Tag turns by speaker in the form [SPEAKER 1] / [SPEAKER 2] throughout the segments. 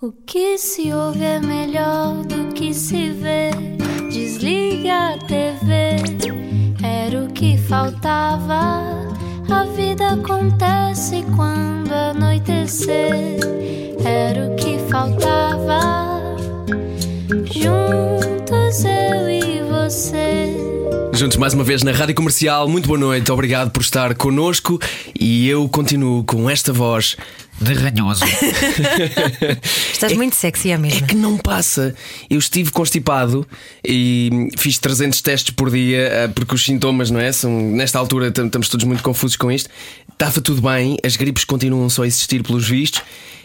[SPEAKER 1] O que se ouve é melhor do que se vê. Desliga a TV, era o que faltava. A vida acontece quando anoitecer, era o que faltava. Juntos eu e você.
[SPEAKER 2] Juntos mais uma vez na Rádio Comercial, muito boa noite, obrigado por estar connosco e eu continuo com esta voz
[SPEAKER 3] de ranhoso.
[SPEAKER 4] Estás muito sexy, é
[SPEAKER 2] É
[SPEAKER 4] mesmo.
[SPEAKER 2] que não passa. Eu estive constipado e fiz 300 testes por dia eh, porque os sintomas, não é? São, nesta altura tam- estamos todos muito confusos com isto. Estava tudo bem, as gripes continuam só a existir pelos vistos.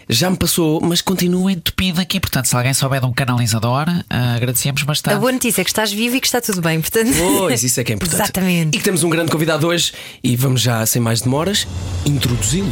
[SPEAKER 2] Já me passou, mas continuo
[SPEAKER 3] Entupido aqui, portanto, se alguém souber de um canalizador, ah, agradecemos
[SPEAKER 4] A
[SPEAKER 3] bastante.
[SPEAKER 4] boa notícia é que estás vivo e que está tudo bem, portanto.
[SPEAKER 2] Pois, isso é que é importante.
[SPEAKER 4] Exatamente.
[SPEAKER 2] E que temos um grande convidado hoje e vamos já, sem mais demoras, introduzi-lo.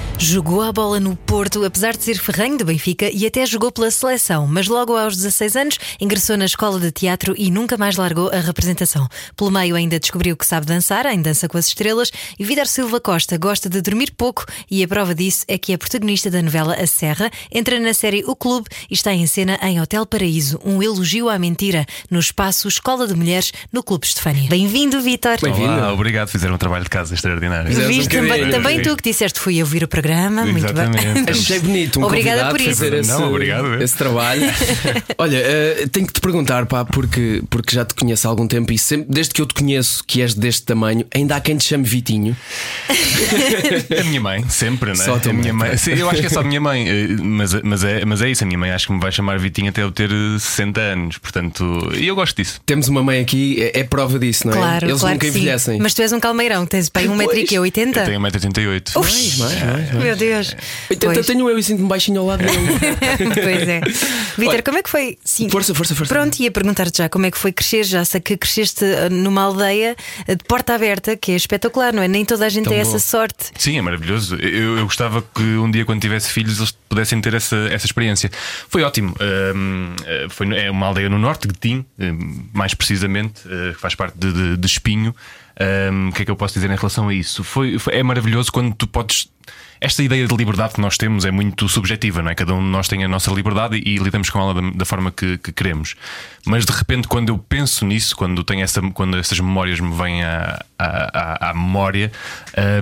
[SPEAKER 4] Jogou a bola no Porto, apesar de ser ferranho do Benfica e até jogou pela seleção, mas logo aos 16 anos ingressou na escola de teatro e nunca mais largou a representação. Pelo meio ainda descobriu que sabe dançar em Dança com as Estrelas e Vidar Silva Costa gosta de dormir pouco e a prova disso é que é protagonista da novela A Serra, entra na série O Clube e está em cena em Hotel Paraíso, um elogio à mentira no espaço Escola de Mulheres no Clube Estefânia. Bem-vindo, Vitor.
[SPEAKER 2] Bem-vindo.
[SPEAKER 5] Obrigado, fizeram um trabalho de casa extraordinário.
[SPEAKER 2] Um
[SPEAKER 4] Viste também, também tu que disseste fui ouvir o programa, muito
[SPEAKER 5] Exatamente.
[SPEAKER 4] bem.
[SPEAKER 2] Achei bonito um
[SPEAKER 4] Obrigada
[SPEAKER 2] convidado
[SPEAKER 4] por isso.
[SPEAKER 2] fazer esse,
[SPEAKER 5] Não, obrigado.
[SPEAKER 2] esse trabalho. Olha, eh, tenho que te perguntar, pá, porque, porque já te conheço há algum tempo e sempre, desde que eu te conheço, que és deste tamanho, ainda há quem te chame Vitinho.
[SPEAKER 5] A minha mãe, sempre, não é?
[SPEAKER 2] Só a tua
[SPEAKER 5] minha
[SPEAKER 2] mãe.
[SPEAKER 5] Sim, eu acho que é só a minha mãe, eh, mas, mas, é, mas é isso. A minha mãe acho que me vai chamar Vitinho até eu ter eh, 60 anos. Portanto, e eu gosto disso.
[SPEAKER 2] Temos uma mãe aqui, é, é prova disso, não é?
[SPEAKER 4] Claro,
[SPEAKER 2] Eles
[SPEAKER 4] claro
[SPEAKER 2] nunca envelhecem.
[SPEAKER 4] Mas tu és um calmeirão, tens bem
[SPEAKER 2] Pois.
[SPEAKER 4] 1,80m.
[SPEAKER 5] Eu tenho 1,88m.
[SPEAKER 2] Mais, mais, mais, mais.
[SPEAKER 4] Meu Deus.
[SPEAKER 2] Então,
[SPEAKER 4] Pois.
[SPEAKER 2] tenho eu e sinto-me baixinho ao lado dele.
[SPEAKER 4] pois é. Vitor, como é que foi? Sim.
[SPEAKER 2] Força, força, força.
[SPEAKER 4] Pronto, ia perguntar-te já como é que foi crescer. Já sei que cresceste ah, numa aldeia ah, de porta aberta, que é espetacular, não é? Nem toda a gente
[SPEAKER 2] Tão
[SPEAKER 4] tem
[SPEAKER 2] bom.
[SPEAKER 4] essa sorte.
[SPEAKER 5] Sim, é maravilhoso. Eu, eu gostava que um dia, quando tivesse filhos, eles pudessem ter essa, essa experiência. Foi ótimo. Ahm, eh, foi, é uma aldeia no norte, Guetim, eh, mais precisamente, eh, que faz parte de, de- de Espinho. O que é que eu posso dizer em relação a isso? Foi, foi- é maravilhoso quando tu podes. Esta ideia de liberdade que nós temos é muito subjetiva, não é? Cada um de nós tem a nossa liberdade e, e lidamos com ela da, da forma que, que queremos. Mas de repente, quando eu penso nisso, quando, tenho essa, quando essas memórias me vêm à, à, à- memória,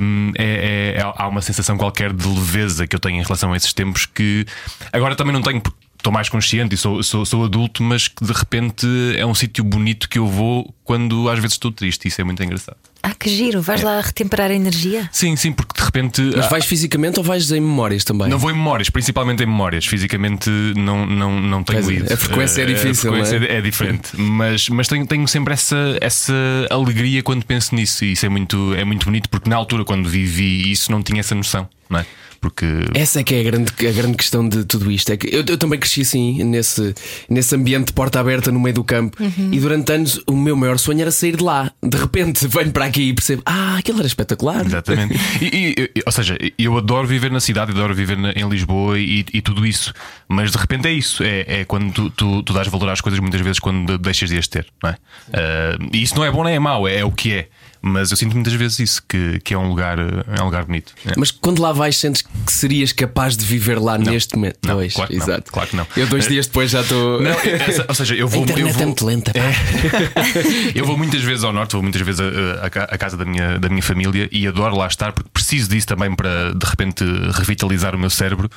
[SPEAKER 5] hum, é- é- há uma sensação qualquer de leveza que eu tenho em relação a esses tempos que agora também não tenho. porque Estou mais consciente e sou, sou, sou adulto, mas que de repente é um sítio bonito que eu vou quando às vezes estou triste. Isso é muito engraçado.
[SPEAKER 4] Ah, que giro. Vais lá retemperar a energia?
[SPEAKER 5] Sim, sim, porque de repente.
[SPEAKER 2] Mas
[SPEAKER 5] ah,
[SPEAKER 2] vais fisicamente ou vais em memórias também?
[SPEAKER 5] Não vou em memórias, principalmente em memórias. Fisicamente não, não, não tenho
[SPEAKER 2] é,
[SPEAKER 5] ido.
[SPEAKER 2] a frequência é
[SPEAKER 5] Eh,
[SPEAKER 2] difícil,
[SPEAKER 5] A frequência
[SPEAKER 2] não é?
[SPEAKER 5] é diferente. Mas, mas tenho, tenho sempre essa, essa alegria quando penso nisso. E isso é muito, é muito bonito, porque na altura, quando vivi isso, não tinha essa noção, não é? Porque.
[SPEAKER 2] Essa é que é a grande, a grande questão de tudo isto. É que eu, eu também cresci assim, nesse, nesse ambiente de porta aberta no meio do campo.
[SPEAKER 4] Uhum.
[SPEAKER 2] E durante anos o meu maior sonho era sair de lá. De repente venho para aqui e percebo: Ah, aquilo era espetacular.
[SPEAKER 5] Exatamente. E, e- e- ou seja, eu adoro viver na cidade, adoro viver na- em Lisboa e, e tudo isso. Mas de repente é isso. É, é quando tu, tu, tu dás valor às coisas muitas vezes quando deixas de as ter, não é? Ah, e isso não é bom nem é mau, é, é o que é. Mas eu sinto muitas vezes isso, que, que é um lugar, é um lugar bonito. É.
[SPEAKER 2] Mas quando lá vais, sentes que serias capaz de viver lá neste momento?
[SPEAKER 5] Não,
[SPEAKER 2] Pois,
[SPEAKER 5] claro que não,
[SPEAKER 2] exato.
[SPEAKER 5] claro que não.
[SPEAKER 2] Eu dois dias depois já estou.
[SPEAKER 5] Não, essa- ou seja, eu
[SPEAKER 2] A
[SPEAKER 5] vou.
[SPEAKER 2] internet
[SPEAKER 5] eu vou
[SPEAKER 2] é muito lenta. pá.
[SPEAKER 5] eu vou muitas vezes ao norte, vou muitas vezes a, a- a ca- a casa da minha, da minha família e adoro lá estar porque preciso disso também para de repente revitalizar o meu cérebro.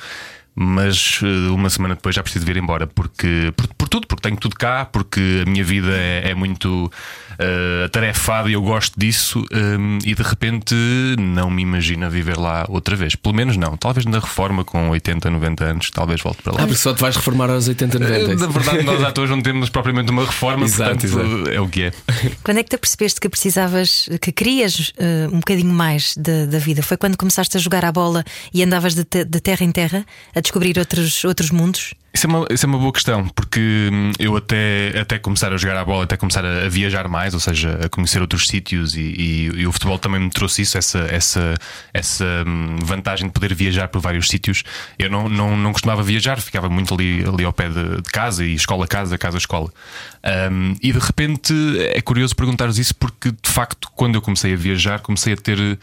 [SPEAKER 5] Mas eh, uma semana depois já preciso vir embora porque por, por tudo, porque tenho tudo cá, porque a minha vida é, é muito eh, atarefada e eu gosto disso. hum, e de repente não me imagino a viver lá outra vez. Pelo menos não. Talvez na reforma com 80, 90 anos, talvez volte para lá.
[SPEAKER 2] Ah, porque só te vais reformar aos 80, 90.
[SPEAKER 5] Na verdade, nós atores não temos propriamente uma reforma,
[SPEAKER 2] Exato,
[SPEAKER 5] portanto, é o que é.
[SPEAKER 4] Quando é que tu percebeste que precisavas, que querias eh, um bocadinho mais da, da vida? Foi quando começaste a jogar à bola e andavas de, te- de terra em terra a descobrir outros, outros mundos?
[SPEAKER 5] Isso é, uma, isso é uma boa questão, porque hum, eu até, até começar a jogar a bola, até começar a, a viajar mais, ou seja, a conhecer outros sítios, e, e- e o futebol também me trouxe isso, essa, essa, essa hum, vantagem de poder viajar por vários sítios. Eu não, não, não costumava viajar, ficava muito ali, ali ao pé de, de casa, e escola-casa, casa-escola. Hum, e de repente é curioso perguntares isso, porque de facto, quando eu comecei a viajar, comecei a ter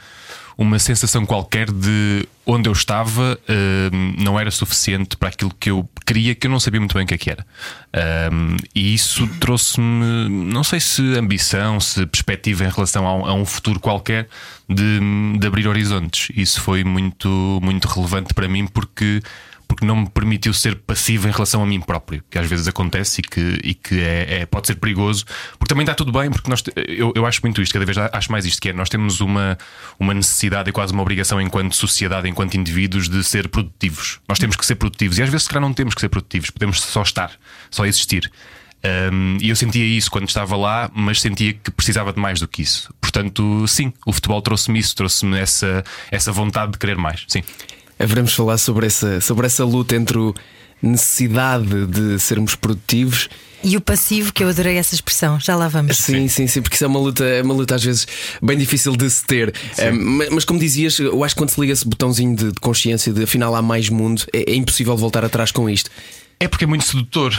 [SPEAKER 5] uma sensação qualquer de onde eu estava uh, não era suficiente para aquilo que eu queria, que eu não sabia muito bem o que é que era. Um, e isso trouxe-me, não sei se ambição, se perspectiva em relação a um, a um futuro qualquer de, de abrir horizontes. Isso foi muito, muito relevante para mim porque porque não me permitiu ser passivo em relação a mim próprio, que às vezes acontece e que, e que é, é pode ser perigoso, porque também está tudo bem, porque nós, eu, eu acho muito isto, cada vez acho mais isto, que é nós temos uma, uma necessidade e quase uma obrigação enquanto sociedade, enquanto indivíduos, de ser produtivos. Nós temos que ser produtivos e às vezes, se calhar, não temos que ser produtivos, podemos só estar, só existir. Um, e eu sentia isso quando estava lá, mas sentia que precisava de mais do que isso. Portanto, sim, o futebol trouxe-me isso, trouxe-me essa, essa vontade de querer mais. Sim
[SPEAKER 2] haveremos falar sobre essa, sobre essa luta entre a necessidade de sermos produtivos
[SPEAKER 4] e o passivo, que eu adorei essa expressão, já lá vamos.
[SPEAKER 2] Sim, sim, sim, porque isso é uma luta, é uma luta às vezes bem difícil de se ter. É, mas, como dizias, eu acho que quando se liga esse botãozinho de, de consciência de afinal há mais mundo, é, é impossível voltar atrás com isto.
[SPEAKER 5] É porque é muito sedutor.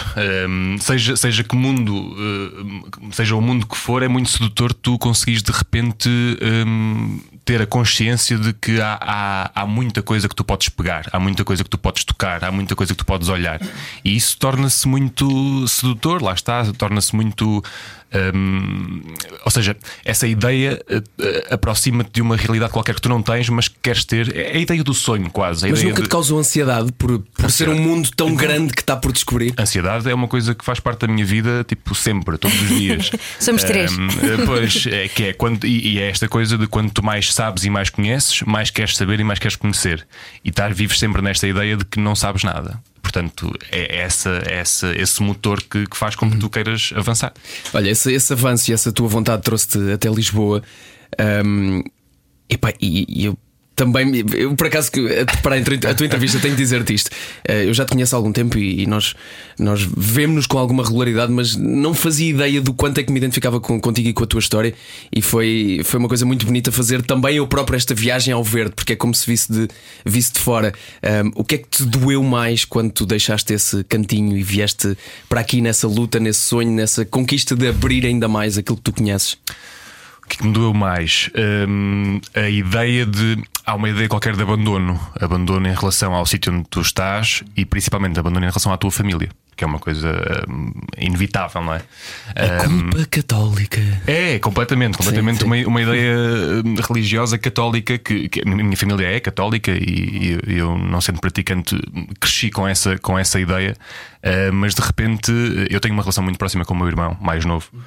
[SPEAKER 5] Um, seja, seja que mundo, uh, seja o mundo que for, é muito sedutor tu conseguires de repente um, ter a consciência de que há, há, há, muita coisa que tu podes pegar, há muita coisa que tu podes tocar, há muita coisa que tu podes olhar. E isso torna-se muito sedutor, lá está, torna-se muito um, ou seja, essa ideia uh, aproxima-te de uma realidade qualquer que tu não tens, mas que queres ter. É a ideia do sonho, quase.
[SPEAKER 2] mas nunca
[SPEAKER 5] de...
[SPEAKER 2] te causou ansiedade por, por ser um mundo tão então, grande que está por descobrir?
[SPEAKER 5] Ansiedade é uma coisa que faz parte da minha vida, tipo, sempre, todos os dias.
[SPEAKER 4] Somos três.
[SPEAKER 5] Um, pois, é que é quando, e, e, é esta coisa de quando tu mais sabes e mais conheces, mais queres saber e mais queres conhecer. E estás vives sempre nesta ideia de que não sabes nada. Portanto, é essa, essa, esse motor que, que faz com que tu queiras avançar.
[SPEAKER 2] Olha, esse, esse avanço e essa tua vontade trouxe-te até Lisboa. Um, epá, e, e eu também, eu por acaso, para a tua entrevista, tenho que dizer-te isto. Eh, eu já te conheço há algum tempo e nós, nós vemos-nos com alguma regularidade, mas não fazia ideia do quanto é que me identificava contigo e com a tua história. E foi, foi uma coisa muito bonita fazer também eu próprio esta viagem ao verde, porque é como se visse de, visse de fora. Um, o que é que te doeu mais quando tu deixaste esse cantinho e vieste para aqui nessa luta, nesse sonho, nessa conquista de abrir ainda mais aquilo que tu conheces?
[SPEAKER 5] que me doeu mais? Um, a ideia de. Há uma ideia qualquer de abandono. Abandono em relação ao sítio onde tu estás e principalmente abandono em relação à tua família. Que é uma coisa um, inevitável, não é?
[SPEAKER 2] A um, culpa católica.
[SPEAKER 5] É, completamente. Completamente sim, sim. Uma, uma ideia hum, religiosa católica que, que, a minha família é católica e, e eu, não sendo praticante, cresci com essa, com essa ideia. Uh, mas de repente eu tenho uma relação muito próxima com o meu irmão mais novo. Uhum.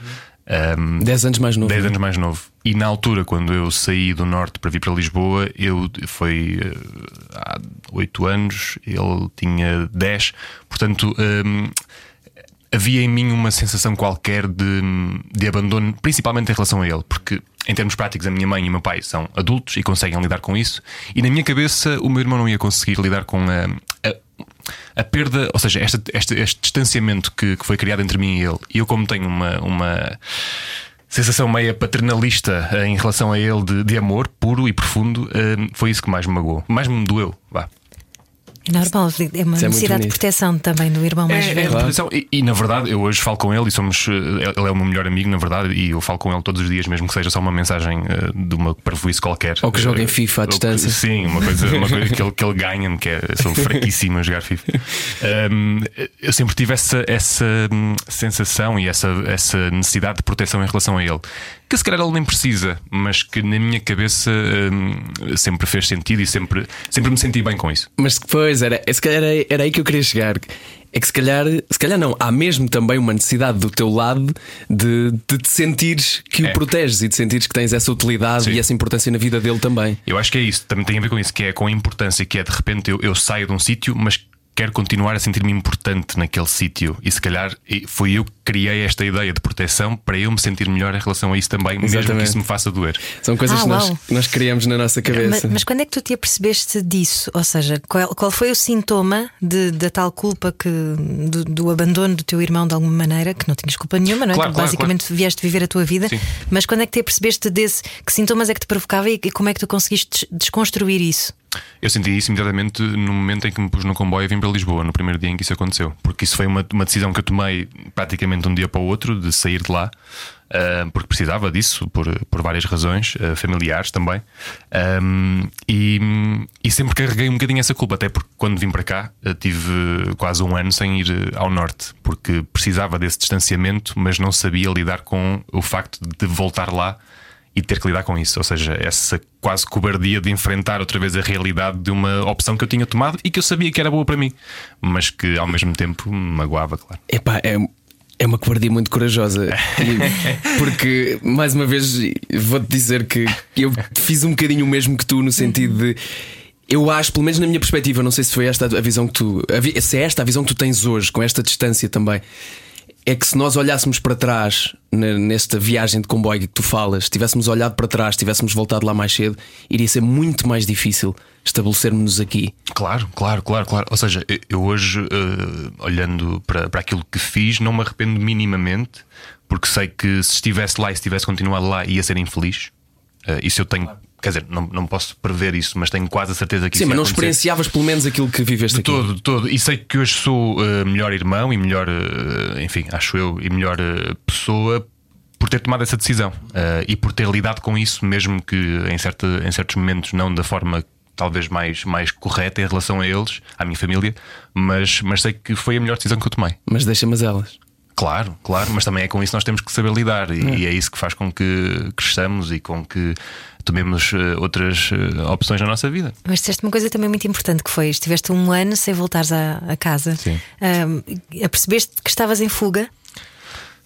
[SPEAKER 2] Um, 10 anos mais novo.
[SPEAKER 5] 10 anos mais novo. E na altura, quando eu saí do norte para vir para Lisboa, eu foi uh, há 8 anos, ele tinha 10, portanto. Um, havia em mim uma sensação qualquer de, de abandono, principalmente em relação a ele, porque em termos práticos, a minha mãe e o meu pai são adultos e conseguem lidar com isso, e na minha cabeça o meu irmão não ia conseguir lidar com a, a perda, ou seja, este, este, este distanciamento que, que, foi criado entre mim e ele, e eu, como tenho uma, uma sensação meia paternalista em relação a ele de, de amor puro e profundo, eh, foi isso que mais me magoou, mais me doeu. Vá.
[SPEAKER 4] É normal, é uma Isso é necessidade é de proteção também do irmão mais é, velho.
[SPEAKER 5] É e, e, na verdade, eu hoje falo com ele e somos. Eh, ele é o meu melhor amigo, na verdade, e eu falo com ele todos os dias, mesmo que seja só uma mensagem uh, de uma parvoíce qualquer.
[SPEAKER 2] Ou que joguem FIFA à distância.
[SPEAKER 5] Sim, uma coisa, uma coisa que, ele, que ele ganha, que é. Sou fraquíssimo a jogar FIFA. Um, eu sempre tive essa, essa hum, sensação e essa, essa necessidade de proteção em relação a ele que se calhar ele nem precisa, mas que na minha cabeça hum, sempre fez sentido e sempre, sempre me senti bem com isso.
[SPEAKER 2] Mas depois, era, se calhar era, era aí que eu queria chegar. É que se calhar, se calhar não, há mesmo também uma necessidade do teu lado de, de te sentires que é. o proteges e de sentires que tens essa utilidade Sim. e essa importância na vida dele também.
[SPEAKER 5] Eu acho que é isso, também tem a ver com isso, que é com a importância que é de repente eu, eu saio de um sítio, mas quero continuar a sentir-me importante naquele sítio. E se calhar foi eu que criei esta ideia de proteção para eu me sentir melhor em relação a isso também, Exatamente. mesmo que isso me faça doer.
[SPEAKER 2] São coisas ah, que, nós, que nós criamos na nossa cabeça.
[SPEAKER 4] Mas, mas, quando é que tu te apercebeste disso? Ou seja, qual, qual foi o sintoma de, da tal culpa que do, do, abandono do teu irmão de alguma maneira, que não tinhas culpa nenhuma, não é?
[SPEAKER 5] Claro, claro,
[SPEAKER 4] basicamente
[SPEAKER 5] claro.
[SPEAKER 4] vieste viver a tua vida. Sim. Mas quando é que te apercebeste desse que sintomas é que te provocava e, e como é que tu conseguiste desconstruir isso?
[SPEAKER 5] Eu senti isso imediatamente no momento em que me pus no comboio e vim para Lisboa, no primeiro dia em que isso aconteceu. Porque isso foi uma, uma decisão que eu tomei praticamente de um dia para o outro, de sair de lá, uh, porque precisava disso, por, por várias razões, uh, familiares também. Um, e, e, sempre carreguei um bocadinho essa culpa, até porque quando vim para cá uh, tive quase um ano sem ir ao norte, porque precisava desse distanciamento, mas não sabia lidar com o facto de voltar lá e ter que lidar com isso. Ou seja, essa quase cobardia de enfrentar outra vez a realidade de uma opção que eu tinha tomado e que eu sabia que era boa para mim, mas que ao mesmo tempo me magoava, claro.
[SPEAKER 2] Epá, é. É uma cobardia muito corajosa. Porque, mais uma vez, vou-te dizer que eu fiz um bocadinho o mesmo que tu, no sentido de. Eu acho, pelo menos na minha perspectiva, não sei se foi esta a visão que tu. Se é esta a visão que tu tens hoje, com esta distância também é que se nós olhássemos para trás nesta viagem de comboio que tu falas, tivéssemos olhado para trás, tivéssemos voltado lá mais cedo, iria ser muito mais difícil estabelecermos-nos aqui.
[SPEAKER 5] Claro, claro, claro, claro. Ou seja, eu hoje, uh, olhando para, para aquilo que fiz, não me arrependo minimamente, porque sei que se estivesse lá e se tivesse continuado lá, ia ser infeliz. Uh, isso eu tenho. Quer dizer, não, não posso prever isso, mas tenho quase a certeza que
[SPEAKER 2] Sim,
[SPEAKER 5] isso
[SPEAKER 2] mas não experienciavas pelo menos aquilo que viveste
[SPEAKER 5] de
[SPEAKER 2] aqui.
[SPEAKER 5] Todo, todo. E sei que hoje sou uh, melhor irmão e melhor, uh, enfim, acho eu, e melhor uh, pessoa por ter tomado essa decisão e por ter lidado com isso, mesmo que em, certa, em certos momentos não da forma talvez mais, mais correta em relação a eles, à minha família, mas, mas sei que foi a melhor decisão que eu tomei.
[SPEAKER 2] Mas deixa-me elas.
[SPEAKER 5] Claro, claro, mas também é com isso que nós temos que saber lidar e, é. e é isso que faz com que cresçamos e com que tomemos uh, outras uh, opções na nossa vida.
[SPEAKER 4] Mas disseste uma coisa também muito importante que foi: estiveste um ano sem voltares à, à casa.
[SPEAKER 5] Sim.
[SPEAKER 4] Uh, apercebeste que estavas em fuga?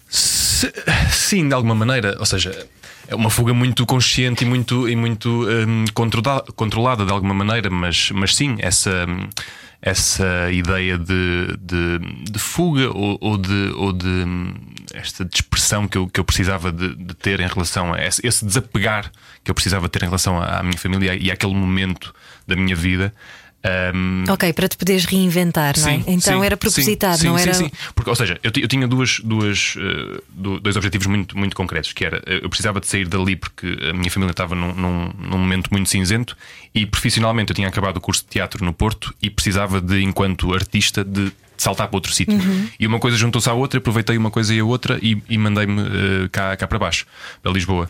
[SPEAKER 5] Se, sim, de alguma maneira. Ou seja, é uma fuga muito consciente e muito, e muito um, controlada, controlada de alguma maneira, mas, mas sim, essa. Essa ideia de, de, de fuga ou, ou, de, ou de hum, esta dispersão que eu, que eu precisava de, de, ter em relação a esse, esse, desapegar que eu precisava ter em relação à minha família e àquele momento da minha vida. Um...
[SPEAKER 4] Ok, para te poderes reinventar, sim, não é? Então
[SPEAKER 5] sim,
[SPEAKER 4] era propositado,
[SPEAKER 5] sim,
[SPEAKER 4] não
[SPEAKER 5] sim,
[SPEAKER 4] era?
[SPEAKER 5] Sim, Porque, ou seja, eu, eu tinha duas, duas, uh, dois objetivos muito, muito concretos, que era eu precisava de sair dali porque a minha família estava num, num, num, momento muito cinzento e profissionalmente eu tinha acabado o curso de teatro no Porto e precisava de, enquanto artista, de saltar para outro sítio. Uhum. E uma coisa juntou-se à outra, aproveitei uma coisa e a outra e, e mandei-me uh, cá, cá para baixo, para Lisboa.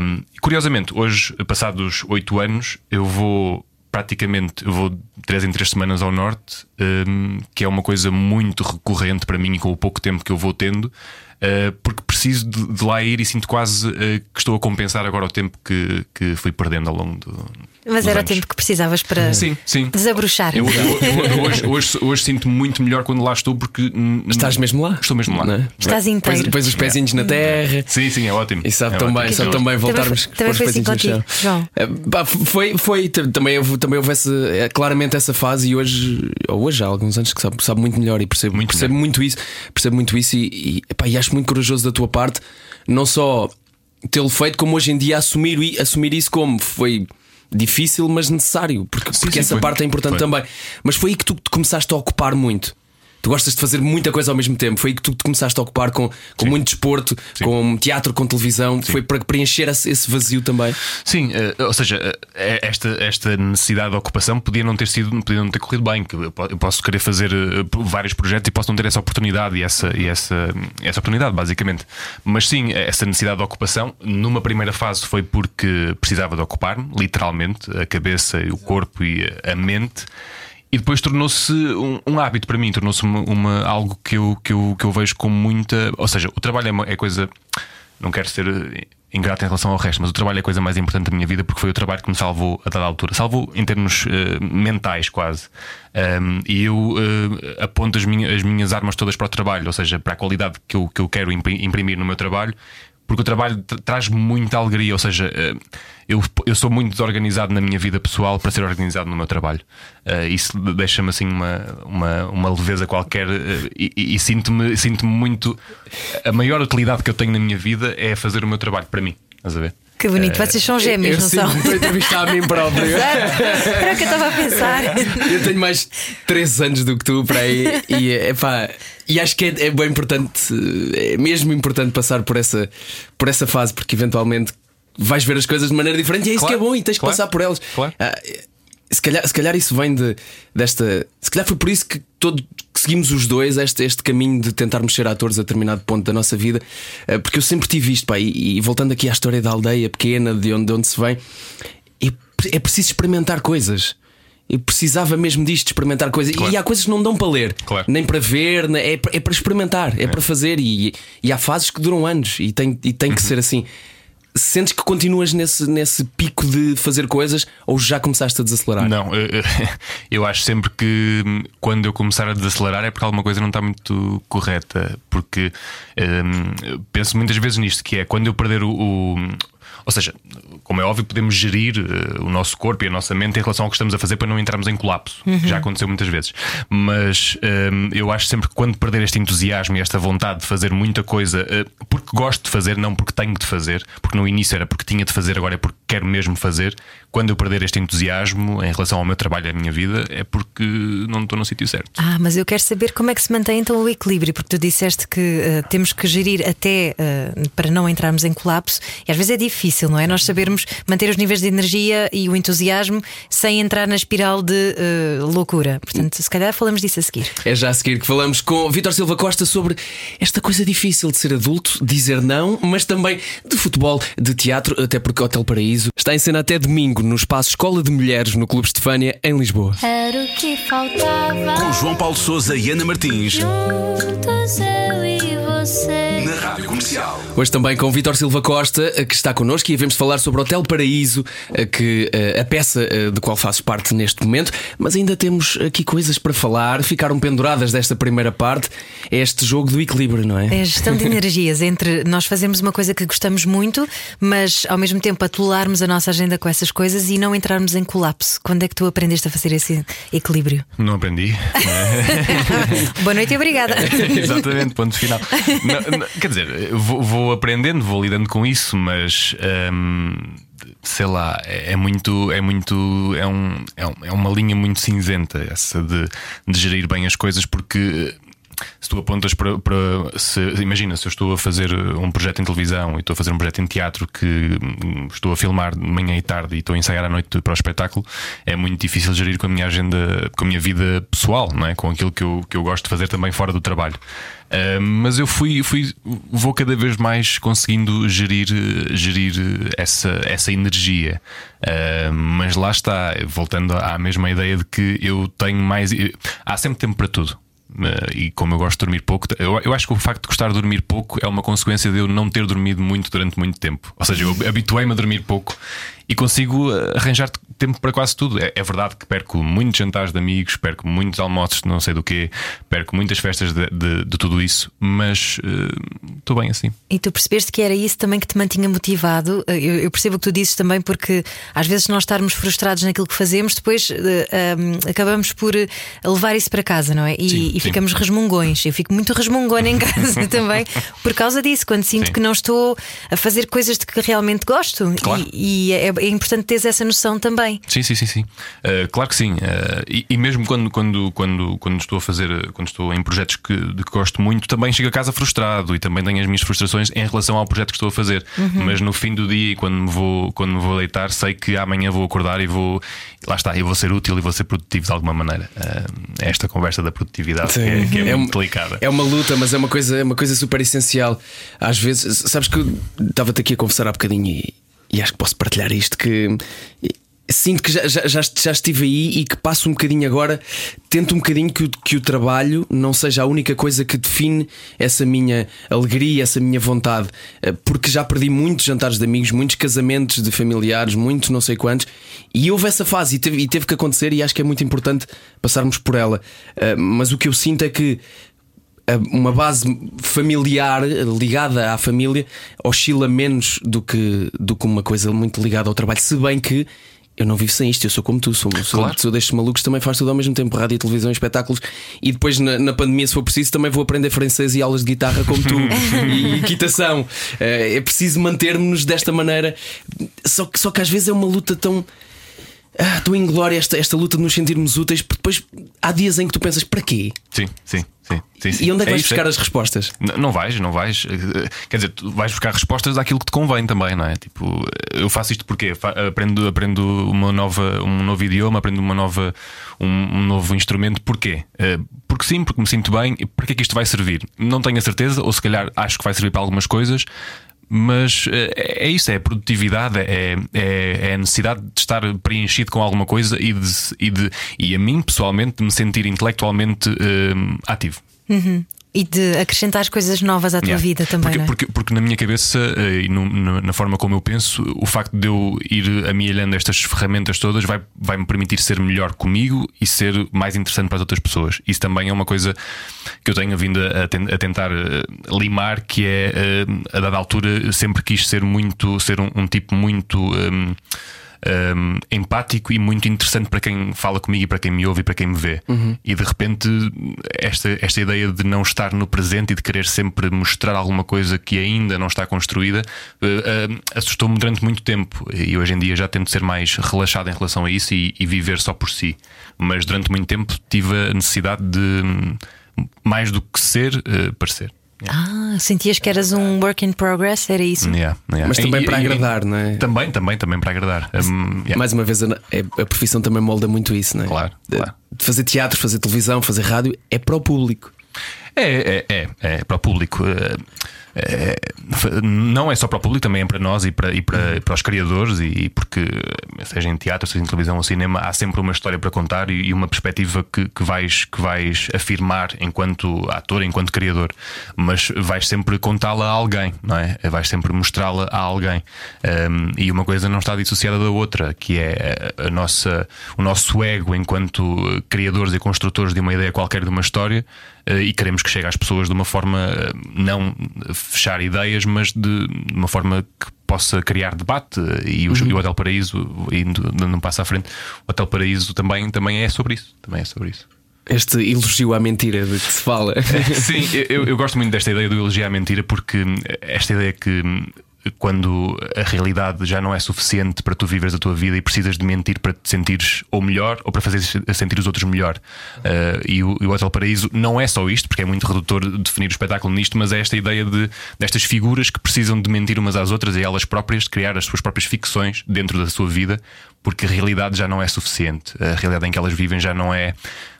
[SPEAKER 5] Um, curiosamente, hoje, passados oito anos, eu vou praticamente eu vou três em três semanas ao norte, um, que é uma coisa muito recorrente para mim com o pouco tempo que eu vou tendo. Uh, porque preciso de, de, lá ir e sinto quase uh, que estou a compensar agora o tempo que, que fui perdendo ao longo do.
[SPEAKER 4] Mas era
[SPEAKER 5] anos.
[SPEAKER 4] o tempo que precisavas para
[SPEAKER 5] sim, sim.
[SPEAKER 4] desabrochar.
[SPEAKER 5] Eu, eu, eu, hoje, hoje, hoje sinto-me muito melhor quando lá estou porque.
[SPEAKER 2] Estás mesmo lá?
[SPEAKER 5] Estou mesmo lá.
[SPEAKER 2] É?
[SPEAKER 4] Estás inteiro.
[SPEAKER 2] Depois os pezinhos é. na terra.
[SPEAKER 5] Sim, sim, é ótimo.
[SPEAKER 2] E sabe
[SPEAKER 5] é
[SPEAKER 2] também, ótimo. sabe também voltarmos
[SPEAKER 4] também,
[SPEAKER 2] com os pezinhos
[SPEAKER 4] assim
[SPEAKER 2] no chão.
[SPEAKER 4] João.
[SPEAKER 2] É, foi, foi também, houve, também houve essa, claramente essa fase e hoje, ou hoje há alguns anos que sabe, sabe muito melhor e percebo muito, percebo muito isso, percebo muito isso e, e, epá, e acho muito corajoso da tua parte, não só tê-lo feito, como hoje em dia assumir, assumir isso como foi difícil, mas necessário, porque, sim, porque sim, essa foi. parte é importante foi. também. Mas foi aí que tu começaste a ocupar muito. Tu gostas de fazer muita coisa ao mesmo tempo. Foi aí que tu te começaste a ocupar com, com muito desporto, Sim. com teatro, com televisão. Sim. Foi para preencher esse vazio também.
[SPEAKER 5] Sim, uh, ou seja, uh, esta, esta necessidade de ocupação podia não ter sido, podia não ter corrido bem. Eu posso querer fazer uh, vários projetos e posso não ter essa oportunidade e essa, e essa, essa oportunidade, basicamente. Mas sim, essa necessidade de ocupação, numa primeira fase foi porque precisava de ocupar-me, literalmente, a cabeça, o corpo e a mente. E depois tornou-se um, um, hábito para mim, tornou-se uma, uma, algo que eu, que, eu, que eu vejo com muita. Ou seja, o trabalho é, uma, é coisa. Não quero ser ingrato em relação ao resto, mas o trabalho é a coisa mais importante da minha vida porque foi o trabalho que me salvou a dada altura. Salvou em termos uh, mentais, quase. Um, e eu uh, aponto as minhas, as minhas armas todas para o trabalho, ou seja, para a qualidade que eu, que eu quero imprimir no meu trabalho porque o trabalho traz muita alegria, ou seja, eh, eu, eu sou muito desorganizado na minha vida pessoal para ser organizado no meu trabalho. Uh, isso deixa-me assim uma, uma, uma leveza qualquer uh, e, e sinto-me sinto muito. A maior utilidade que eu tenho na minha vida é fazer o meu trabalho para mim. Estás a ver?
[SPEAKER 4] Que bonito, vocês são gêmeos,
[SPEAKER 2] não
[SPEAKER 4] são?
[SPEAKER 2] A entrevistar a mim próprio.
[SPEAKER 4] Era o que eu estava a pensar.
[SPEAKER 2] Eu tenho mais 3 anos do que tu para aí e, epá, e acho que é, é bem importante, é mesmo importante passar por essa, por essa fase, porque eventualmente vais ver as coisas de maneira diferente e é isso
[SPEAKER 5] claro,
[SPEAKER 2] que é bom e tens
[SPEAKER 5] claro,
[SPEAKER 2] que passar por elas.
[SPEAKER 5] Claro.
[SPEAKER 2] Ah, se calhar, se calhar isso vem de, desta. Se calhar foi por isso que, todo, seguimos os dois este, este caminho de tentarmos ser atores a determinado ponto da nossa vida, eh, porque eu sempre tive isto, pá, e, e voltando aqui à história da aldeia pequena, de onde, de onde se vem, é, é preciso experimentar coisas. Eu precisava mesmo disto, experimentar coisas.
[SPEAKER 5] Claro.
[SPEAKER 2] E há coisas que não dão para ler,
[SPEAKER 5] Claro.
[SPEAKER 2] nem para ver, ne- é, para- é para experimentar, é, para fazer. E, e há fases que duram anos e tem, e tem que
[SPEAKER 5] Uhum.
[SPEAKER 2] ser assim. Sentes que continuas nesse, nesse pico de fazer coisas ou já começaste a desacelerar?
[SPEAKER 5] Não, eu, eu acho sempre que hum, quando eu começar a desacelerar é porque alguma coisa não está muito correta. Porque hum, penso muitas vezes nisto, que é quando eu perder o. o- ou seja, como é óbvio, podemos gerir eh, o nosso corpo e a nossa mente em relação ao que estamos a fazer para não entrarmos em colapso. Já aconteceu muitas vezes. Mas hum, eu acho sempre que quando perder este entusiasmo e esta vontade de fazer muita coisa, eh, porque gosto de fazer, não porque tenho de fazer, porque no início era porque tinha de fazer, agora é porque quero mesmo fazer. Quando eu perder este entusiasmo em relação ao meu trabalho e à minha vida, é porque não estou no sítio certo.
[SPEAKER 4] Ah, mas eu quero saber como é que se mantém então o equilíbrio, porque tu disseste que eh, temos que gerir até eh, para não entrarmos em colapso, e às vezes é difícil, não é? Nós sabermos manter os níveis de energia e o entusiasmo sem entrar na espiral de eh, loucura. Portanto, se calhar falamos disso a seguir.
[SPEAKER 2] É já a seguir que falamos com Vítor Silva Costa sobre esta coisa difícil de ser adulto, dizer não, mas também de futebol, de teatro, até porque Hotel Paraíso está em cena até domingo no espaço Escola de Mulheres no Clube Estefânia, em Lisboa.
[SPEAKER 1] Era o que faltava.
[SPEAKER 6] Com João Paulo Souza e Ana Martins.
[SPEAKER 1] Juntos eu e você.
[SPEAKER 6] Na Rádio Comercial.
[SPEAKER 2] Hoje também com Vítor Silva Costa, eh, que está connosco e vamos falar sobre Hotel Paraíso, eh, que eh, a peça de qual fazes parte neste momento, mas ainda temos aqui coisas para falar, ficaram penduradas desta primeira parte. É este jogo do equilíbrio, não é?
[SPEAKER 4] É a gestão de energias entre nós fazermos uma coisa que gostamos muito, mas ao mesmo tempo atolarmos a nossa agenda com essas coisas e não entrarmos em colapso. Quando é que tu aprendeste a fazer esse equilíbrio?
[SPEAKER 5] Não aprendi.
[SPEAKER 4] Boa noite e obrigada.
[SPEAKER 5] Exatamente, ponto final. Não, quer dizer, vou, vou aprendendo, vou lidando com isso, mas hum, sei lá, é, é muito, é muito, é, um, é, um- é uma linha muito cinzenta essa de, de gerir bem as coisas, porque se tu apontas para, para se, imagina se eu estou a fazer um projeto em televisão e estou a fazer um projeto em teatro que hum, estou a filmar de manhã e tarde e estou a ensaiar à noite para o espetáculo, é muito difícil gerir com a minha agenda, com a minha vida pessoal, não é? com aquilo que eu, que eu gosto de fazer também fora do trabalho. Ah, mas eu fui, fui, vou cada vez mais conseguindo gerir, gerir essa, essa energia. Ah, mas lá está, voltando à mesma ideia de que eu tenho mais. Há sempre tempo para tudo. Uh, e como eu gosto de dormir pouco, eu, eu acho que o facto de gostar de dormir pouco é uma consequência de eu não ter dormido muito durante muito tempo. Ou seja, eu habituei-me a dormir pouco e consigo uh, arranjar tempo para quase tudo. É, é verdade que perco muitos jantares de amigos, perco muitos almoços de não sei do quê, perco muitas festas de, de- de tudo isso, mas uh, estou bem assim.
[SPEAKER 4] E tu percebeste que era isso também que te mantinha motivado. Eu, eu percebo o que tu dizes também, porque às vezes nós estarmos frustrados naquilo que fazemos, depois eh, um, acabamos por eh, levar isso para casa, não é? E,
[SPEAKER 5] Sim,
[SPEAKER 4] e
[SPEAKER 5] sim.
[SPEAKER 4] ficamos resmungões. Eu fico muito resmungona em casa também por causa disso, quando sinto
[SPEAKER 5] Sim.
[SPEAKER 4] que não estou a fazer coisas de que realmente gosto.
[SPEAKER 5] Claro.
[SPEAKER 4] E, e é, é importante teres essa noção também.
[SPEAKER 5] Sim, sim, sim, sim. Uh, claro que sim. Uh, e, e mesmo quando, quando, quando, quando estou a fazer, quando estou em projetos que, de que gosto muito, também chego a casa frustrado e também tenho as minhas frustrações em relação ao projeto que estou a fazer. Mas no fim do dia, e quando me vou, quando me vou deitar, sei que amanhã vou acordar e vou. Lá está, eu vou ser útil e vou ser produtivo de alguma maneira. Uh, é esta conversa da produtividade que é, que é
[SPEAKER 2] um-
[SPEAKER 5] muito delicada.
[SPEAKER 2] É uma luta, mas é uma coisa, é uma coisa super essencial. Às vezes, sabes que eu estava-te aqui a conversar há bocadinho e, e acho que posso partilhar isto que. Sinto que já, já, já, estive aí e que passo um bocadinho agora. Tento um bocadinho que, o- que o trabalho não seja a única coisa que define essa minha alegria, essa minha vontade. Eh, Porque já perdi muitos jantares de amigos, muitos casamentos de familiares, muito não sei quantos. E houve essa fase e teve, e teve que acontecer, e acho que é muito importante passarmos por ela. Eh, Mas o que eu sinto é que uma base familiar ligada à família oscila menos do que, do que uma coisa muito ligada ao trabalho. Se bem que eu não vivo sem isto, eu sou como tu, sou, sou,
[SPEAKER 5] Claro.
[SPEAKER 2] sou destes malucos, também faz tudo ao mesmo tempo: rádio, televisão, espetáculos. E depois, na, na pandemia, se for preciso, também vou aprender francês e aulas de guitarra como tu e equitação. Eh, É preciso manter-nos desta maneira. Só que, só que às vezes é uma luta tão. Ah, tão inglória esta, esta luta de nos sentirmos úteis, porque depois há dias em que tu pensas: para quê?
[SPEAKER 5] Sim, sim. sim, sim, sim.
[SPEAKER 2] E onde é que vais
[SPEAKER 5] isso,
[SPEAKER 2] buscar as respostas?
[SPEAKER 5] N- Não vais, não vais. Eh, Quer dizer, tu vais buscar respostas daquilo que te convém também, não é? Tipo, eu faço isto porque aprendo, aprendo uma nova, um novo idioma, aprendo uma nova, um, um novo instrumento. Porquê? Eh, Porque sim, porque me sinto bem. E para que é que isto vai servir? Não tenho a certeza, ou se calhar acho que vai servir para algumas coisas. Mas eh, é isso, é a produtividade, é, é, é a necessidade de estar preenchido com alguma coisa e, de, e, de, e a mim, pessoalmente, de me sentir intelectualmente eh, ativo.
[SPEAKER 4] E de acrescentar coisas novas à tua
[SPEAKER 5] Yeah.
[SPEAKER 4] vida também,
[SPEAKER 5] porque,
[SPEAKER 4] é?
[SPEAKER 5] porque, porque na minha cabeça eh, e no- na forma como eu penso, o facto de eu ir amealhando estas ferramentas todas vai, vai me permitir ser melhor comigo e ser mais interessante para as outras pessoas. Isso também é uma coisa que eu tenho vindo a, a tentar eh, limar, que é eh, a dada altura sempre quis ser muito, ser um, um tipo muito. ehm, um, empático e muito interessante para quem fala comigo e para quem me ouve e para quem me vê. E de repente, esta, esta ideia de não estar no presente e de querer sempre mostrar alguma coisa que ainda não está construída uh, uh, assustou-me durante muito tempo. E hoje em dia já tento ser mais relaxado em relação a isso e, e viver só por si. Mas durante muito tempo tive a necessidade de, hum, mais do que ser, uh, parecer.
[SPEAKER 4] Ah, sentias que eras um work in progress? Era isso?
[SPEAKER 5] Yeah, yeah.
[SPEAKER 2] Mas também
[SPEAKER 5] E-
[SPEAKER 2] para
[SPEAKER 5] e-
[SPEAKER 2] agradar, não é?
[SPEAKER 5] Também, também, também para agradar. Um, yeah.
[SPEAKER 2] Mais uma vez, a, é- a profissão também molda muito isso, não é?
[SPEAKER 5] Claro,
[SPEAKER 2] De-
[SPEAKER 5] claro.
[SPEAKER 2] de fazer teatro, fazer televisão, fazer rádio é para o público.
[SPEAKER 5] É, é, é, é para o público. é, não é só para o público, também é para nós e para, e para, para os criadores, e, porque, seja em teatro, seja em televisão ou cinema, há sempre uma história para contar e, uma perspectiva que, que, vais, que vais afirmar enquanto ator, enquanto criador, mas vais sempre contá-la a alguém, não é? Vais sempre mostrá-la a alguém. Um, e uma coisa não está dissociada da outra, que é a nossa, o nosso ego enquanto criadores e construtores de uma ideia qualquer de uma história. eh, E queremos que chegue às pessoas de uma forma eh, não fechar ideias, mas de uma forma que possa criar debate. E o, e o Hotel Paraíso, indo não passa à frente, o Hotel Paraíso também, também é sobre isso. Também é sobre isso.
[SPEAKER 2] Este elogio à mentira de que se fala.
[SPEAKER 5] Sim, eu, eu gosto muito desta ideia do elogiar a mentira, porque esta ideia que quando a realidade já não é suficiente para tu viveres a tua vida e precisas de mentir para te sentires ou melhor ou para fazer sentir os outros melhor. Uh, e, o, e o Hotel Paraíso não é só isto, porque é muito redutor definir o espetáculo nisto, mas é esta ideia de destas figuras que precisam de mentir umas às outras e elas próprias de criar as suas próprias ficções dentro da sua vida, porque a realidade já não é suficiente. A realidade em que elas vivem já não é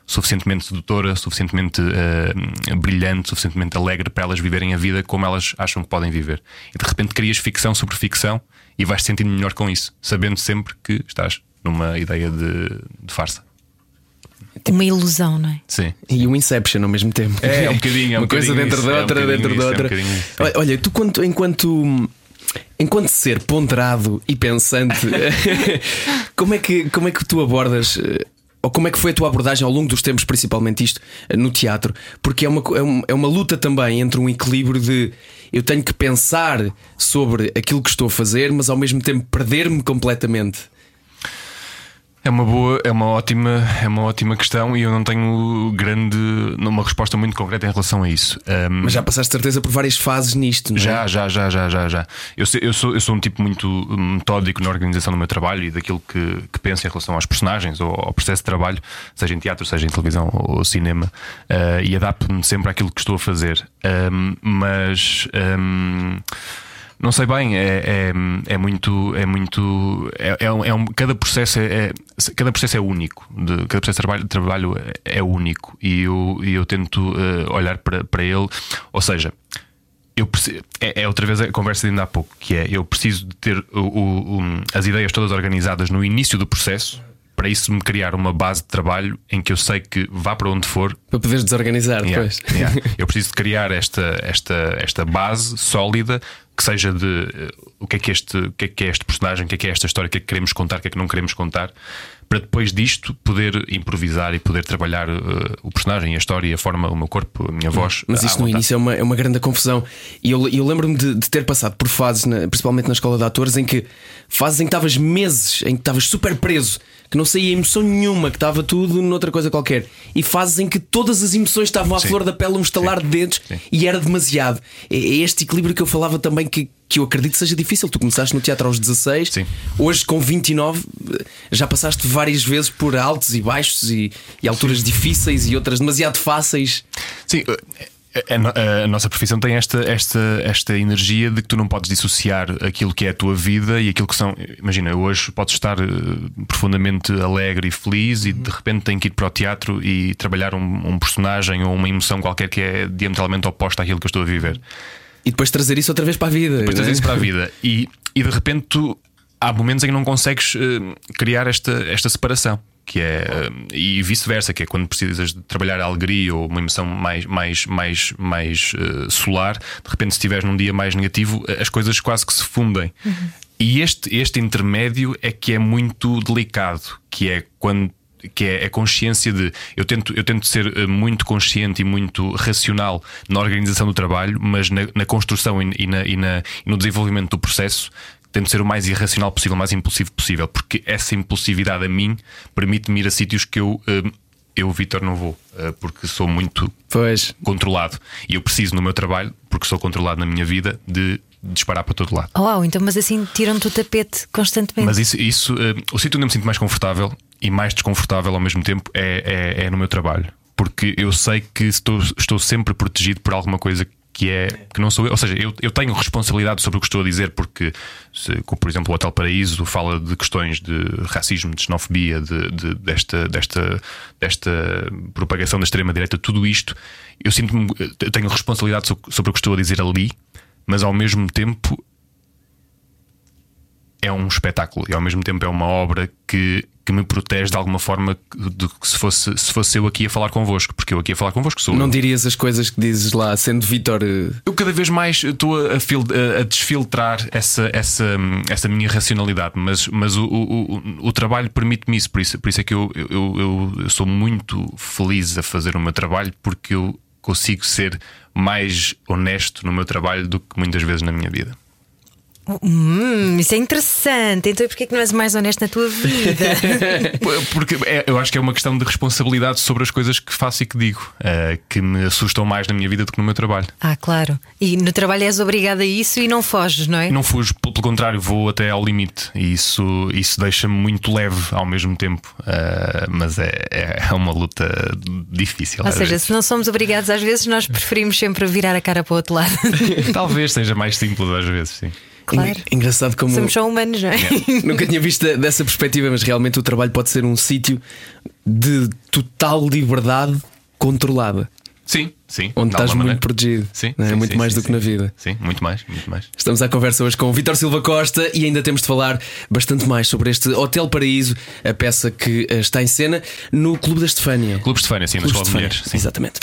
[SPEAKER 5] suficientemente sedutora, suficientemente uh, brilhante, suficientemente alegre para elas viverem a vida como elas acham que podem viver. E de repente crias ficção sobre ficção e vais te sentindo melhor com isso, sabendo sempre que estás numa ideia de, de farsa.
[SPEAKER 4] Uma ilusão, não é?
[SPEAKER 5] Sim.
[SPEAKER 2] E um Inception ao mesmo tempo.
[SPEAKER 5] É, é um bocadinho, é um
[SPEAKER 2] Uma coisa
[SPEAKER 5] bocadinho
[SPEAKER 2] dentro
[SPEAKER 5] isso,
[SPEAKER 2] da
[SPEAKER 5] é um
[SPEAKER 2] outra, dentro da
[SPEAKER 5] isso, é um
[SPEAKER 2] outra. Olha, Olha, tu quanto, enquanto. Enquanto ser ponderado e pensante, como é que, como é que tu abordas eh, ou como é que foi a tua abordagem ao longo dos tempos, principalmente isto, eh, no teatro? Porque é uma, é um- é uma luta também entre um equilíbrio de eu tenho que pensar sobre aquilo que estou a fazer, mas ao mesmo tempo perder-me completamente.
[SPEAKER 5] É uma boa, é uma ótima, é uma ótima questão e eu não tenho grande, uma resposta muito concreta em relação a isso. Um,
[SPEAKER 2] Mas já passaste certeza por várias fases nisto, não é?
[SPEAKER 5] Já, já, já, já, já, já. Eu, eu, sou, eu sou um tipo muito metódico na organização do meu trabalho e daquilo que, que penso em relação aos personagens ou ao processo de trabalho, seja em teatro, seja em televisão ou cinema, eh, e adapto-me sempre àquilo que estou a fazer. Um, mas. um, não sei bem, é, é, é muito. É muito é, é um, é um- cada, processo é, é- cada processo é único. De, cada processo de trabalho, de trabalho é, único e eu, eu tento eh, olhar para, para ele. Ou seja, eu preciso, é, é outra vez a conversa de ainda há pouco, que é eu preciso de ter o- o- o- as ideias todas organizadas no início do processo para isso me criar uma base de trabalho em que eu sei que vá para onde for.
[SPEAKER 2] Para poderes desorganizar
[SPEAKER 5] Yeah,
[SPEAKER 2] depois.
[SPEAKER 5] yeah. Eu preciso de criar esta, esta, esta base sólida que seja de eh, o que é que este, o que é que é este personagem, o que é que é esta história, o que é que queremos contar, o que é que não queremos contar, para depois disto poder improvisar e poder trabalhar eh, o personagem, a história, a forma, o meu corpo, a minha voz.
[SPEAKER 2] Mas isto no
[SPEAKER 5] vontade.
[SPEAKER 2] início é uma, é uma grande confusão. E eu, eu lembro-me de, de ter passado por fases, na- principalmente na escola de atores, em que fases em que estavas meses, em que estavas super preso, que não saía emoção nenhuma, que estava tudo noutra coisa qualquer. E fases em que todas as emoções estavam à
[SPEAKER 5] Sim.
[SPEAKER 2] flor da pele, um estalar de dedos,
[SPEAKER 5] Sim.
[SPEAKER 2] e era demasiado. É, é este equilíbrio que eu falava também que, que eu acredito seja difícil. Tu começaste no teatro aos 16,
[SPEAKER 5] Sim.
[SPEAKER 2] hoje com 29 já passaste várias vezes por altos e baixos e, e alturas difíceis e outras demasiado fáceis.
[SPEAKER 5] Sim, a, a- a nossa profissão tem esta, esta, esta energia de que tu não podes dissociar aquilo que é a tua vida e aquilo que são. Imagina, hoje podes estar eh, profundamente alegre e feliz e de repente tenho que ir para o teatro e trabalhar um, um personagem ou uma emoção qualquer que é diametralmente oposta àquilo que eu estou a viver.
[SPEAKER 2] E depois trazer isso outra vez para a vida.
[SPEAKER 5] Depois
[SPEAKER 2] não é?
[SPEAKER 5] trazer isso para a vida. E, e de repente tu há momentos em que não consegues eh, criar esta, esta separação. Que é, eh, e vice-versa, que é quando precisas de trabalhar a alegria ou uma emoção mais, mais, mais, mais eh, solar, de repente, se estiveres num dia mais negativo, eh, as coisas quase que se fundem. E este, este intermédio é que é muito delicado, que é quando que é a consciência de eu tento, eu tento ser muito consciente e muito racional na organização do trabalho, mas na, na construção e, e na- e na- e no desenvolvimento do processo tento ser o mais irracional possível, o mais impulsivo possível, porque essa impulsividade a mim permite-me ir a sítios que eu, eh, eu Vitor, não vou, eh, porque sou muito
[SPEAKER 2] Pois.
[SPEAKER 5] controlado e eu preciso no meu trabalho, porque sou controlado na minha vida, de disparar para todo lado.
[SPEAKER 4] Oh, uau, então, mas assim tiram-te o tapete constantemente.
[SPEAKER 5] Mas isso, isso eh, o sítio onde eu me sinto mais confortável e mais desconfortável ao mesmo tempo é, é, é no meu trabalho. Porque eu sei que estou, estou sempre protegido por alguma coisa que é que não sou eu. Ou seja, eu, eu tenho responsabilidade sobre o que estou a dizer, porque, se, por exemplo, o Hotel Paraíso fala de questões de racismo, de xenofobia, de, de- desta, desta, desta propagação da extrema-direita, tudo isto, eu sinto-me, tenho responsabilidade so- sobre o que estou a dizer ali, mas ao mesmo tempo é um espetáculo e ao mesmo tempo é uma obra que, que me protege de alguma forma de que se fosse, se fosse eu aqui a falar convosco, porque eu aqui a falar convosco sou
[SPEAKER 2] Não
[SPEAKER 5] eu.
[SPEAKER 2] dirias as coisas que dizes lá, sendo Vitor. eh,
[SPEAKER 5] Eu cada vez mais estou a, fil- a desfiltrar essa, essa, essa minha racionalidade, mas, mas o, o, o, o trabalho permite-me isso, por isso, por isso é que eu, eu, eu, eu sou muito feliz a fazer o meu trabalho, porque eu consigo ser mais honesto no meu trabalho do que muitas vezes na minha vida.
[SPEAKER 4] Hum, isso é interessante. Então, porquê que não és mais honesto na tua vida?
[SPEAKER 5] Porque é- eu acho que é uma questão de responsabilidade sobre as coisas que faço e que digo, eh, que me assustam mais na minha vida do que no meu trabalho.
[SPEAKER 4] ah, claro. E no trabalho és obrigado a isso e não foges, não é?
[SPEAKER 5] Não fujo, pelo contrário, vou até ao limite e isso, isso deixa-me muito leve ao mesmo tempo. Eh, mas é, é uma luta difícil.
[SPEAKER 4] Ou seja,
[SPEAKER 5] vezes.
[SPEAKER 4] se não somos obrigados, às vezes nós preferimos sempre virar a cara para o outro lado.
[SPEAKER 5] Talvez seja mais simples às vezes, sim.
[SPEAKER 4] Claro.
[SPEAKER 2] en- Engraçado como.
[SPEAKER 4] Somos só humanos, não é?
[SPEAKER 2] Nunca tinha visto dessa perspectiva, mas realmente o trabalho pode ser um sítio de total liberdade controlada,
[SPEAKER 5] Sim, sim.
[SPEAKER 2] onde
[SPEAKER 5] de
[SPEAKER 2] estás muito
[SPEAKER 5] maneira.
[SPEAKER 2] protegido.
[SPEAKER 5] Sim,
[SPEAKER 2] é?
[SPEAKER 5] sim,
[SPEAKER 2] muito
[SPEAKER 5] sim,
[SPEAKER 2] mais
[SPEAKER 5] sim,
[SPEAKER 2] do que na vida.
[SPEAKER 5] Sim, muito mais, muito mais.
[SPEAKER 2] Estamos à conversa hoje com o Vitor Silva Costa e ainda temos de falar bastante mais sobre este Hotel Paraíso, a peça que eh, está em cena no Clube da Estefânia.
[SPEAKER 5] Clube Estefânia, sim, na
[SPEAKER 2] Clube
[SPEAKER 5] Escola de
[SPEAKER 2] Estefânia,
[SPEAKER 5] Mulheres. Sim.
[SPEAKER 2] Exatamente.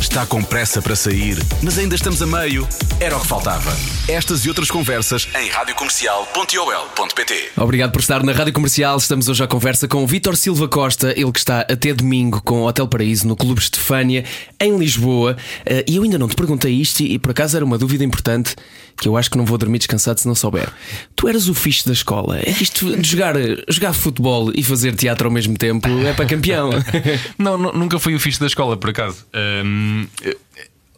[SPEAKER 6] Está com pressa para sair, mas ainda estamos a meio? Era o que faltava. Estas e outras conversas em radiocomercial.ol.pt
[SPEAKER 2] Obrigado por estar na Rádio Comercial. Estamos hoje à conversa com o Vítor Silva Costa, ele que está até domingo com o Hotel Paraíso no Clube Estefânia, em Lisboa. Eh, E eu ainda não te perguntei isto, e por acaso era uma dúvida importante que eu acho que não vou dormir descansado se não souber. Tu eras o fixe da escola. É Isto de jogar, jogar futebol e fazer teatro ao mesmo tempo é para campeão.
[SPEAKER 5] Não, nu- nunca fui o fixe da escola, por acaso. Eh,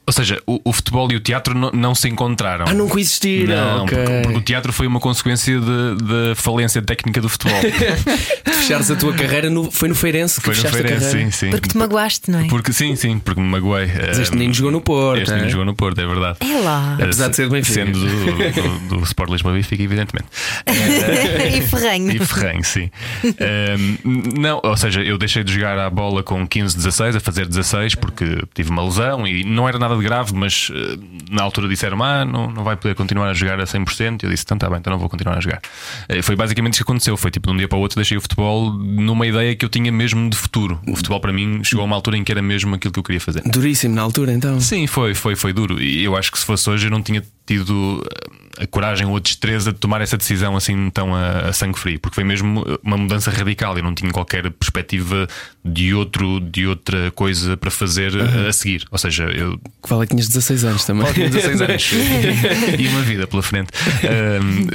[SPEAKER 5] ou seja, o, o futebol e o teatro não, não se encontraram.
[SPEAKER 2] Ah, não coexistiram.
[SPEAKER 5] Não,
[SPEAKER 2] ok.
[SPEAKER 5] porque, porque o teatro foi uma consequência da falência técnica do futebol.
[SPEAKER 2] Fechares a tua carreira no- foi no Feirense que
[SPEAKER 5] foi no Feirense,
[SPEAKER 2] carreira.
[SPEAKER 5] sim, sim.
[SPEAKER 4] Porque te magoaste, não é?
[SPEAKER 5] Porque sim, sim, porque me magoei.
[SPEAKER 2] Mas este menino jogou no Porto,
[SPEAKER 5] Este
[SPEAKER 2] é?
[SPEAKER 5] menino jogou no Porto, é verdade.
[SPEAKER 4] É lá.
[SPEAKER 2] Apesar de ser do Benfica.
[SPEAKER 5] Sendo do, do, do Sport Lisboa Benfica, evidentemente.
[SPEAKER 4] e ferranho.
[SPEAKER 5] E ferranho, sim. Ehm, não, ou seja, eu deixei de jogar a bola com 15, 16, a fazer 16, porque tive uma lesão e não era nada de grave, mas eh, na altura disseram: Ah, não, não vai poder continuar a jogar a 100%. Eu disse: Então tá bem, então não vou continuar a jogar. Eh, foi basicamente isso que aconteceu. Foi tipo de um dia para o outro, deixei o futebol numa ideia que eu tinha mesmo de futuro. O futebol para mim chegou a uma altura em que era mesmo aquilo que eu queria fazer.
[SPEAKER 2] Duríssimo na altura, então.
[SPEAKER 5] Sim, foi, foi, foi duro. E eu acho que se fosse hoje eu não tinha tido eh, a coragem ou a destreza de tomar essa decisão assim tão a, a sangue frio, porque foi mesmo uma mudança radical. Eu não tinha qualquer perspectiva de outro, de outra coisa para fazer eh, a seguir. Ou seja, eu
[SPEAKER 2] Que vale que tinhas 16 anos também.
[SPEAKER 5] Pode ter 16 anos e uma vida pela frente.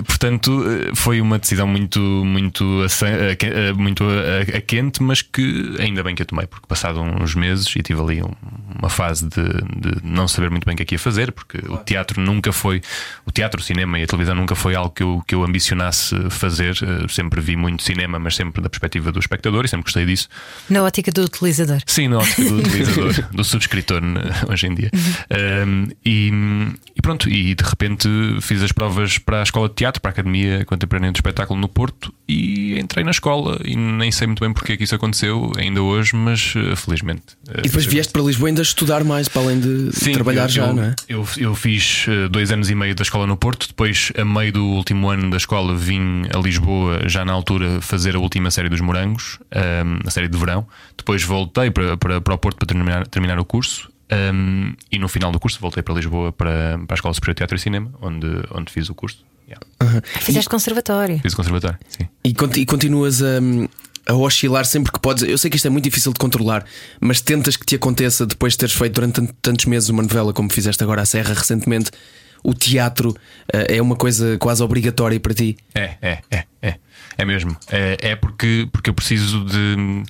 [SPEAKER 5] Portanto, eh, foi uma decisão muito, muito, que- a- muito a, a quente, mas que ainda bem que eu tomei, porque passado uns meses e tive ali um- uma fase de, de, não saber muito bem o que é que ia fazer, porque o teatro nunca foi, o teatro, o cinema e a televisão nunca foi algo que eu, que eu ambicionasse fazer. Uh, sempre vi muito cinema, mas sempre da perspectiva do espectador e sempre gostei disso.
[SPEAKER 4] Na ótica do utilizador.
[SPEAKER 5] Sim, na ótica do utilizador, do subscritor hoje em dia. Um, e, e, pronto, e de repente fiz as provas para a escola de teatro, para a Academia Contemporânea do Espetáculo no Porto e entrei na escola e nem sei muito bem porque é que isso aconteceu ainda hoje, mas uh, felizmente.
[SPEAKER 2] Uh, e depois vieste para Lisboa ainda estudar mais, para além de Sim, trabalhar
[SPEAKER 5] eu,
[SPEAKER 2] já,
[SPEAKER 5] eu,
[SPEAKER 2] não é?
[SPEAKER 5] Eu, eu fiz uh, dois anos e meio da escola no Porto, depois, a meio do último ano da escola, vim a Lisboa, já na altura, fazer a última série dos Morangos, a série de verão. Depois voltei para, para, para o Porto para terminar, terminar o curso. Um, e no final do curso voltei para Lisboa para, para a Escola Superior de Teatro e Cinema, onde, onde fiz o curso. Yeah.
[SPEAKER 4] Uhum. Fizeste e, conservatório.
[SPEAKER 5] Fiz conservatório, sim.
[SPEAKER 2] E, e continuas a, a, oscilar sempre que podes. Eu sei que isto é muito difícil de controlar, mas tentas que te aconteça depois de teres feito durante tantos meses uma novela como fizeste agora à Serra recentemente. O teatro uh, é uma coisa quase obrigatória para ti.
[SPEAKER 5] É, é, é, é. É mesmo. É, é porque, porque eu preciso de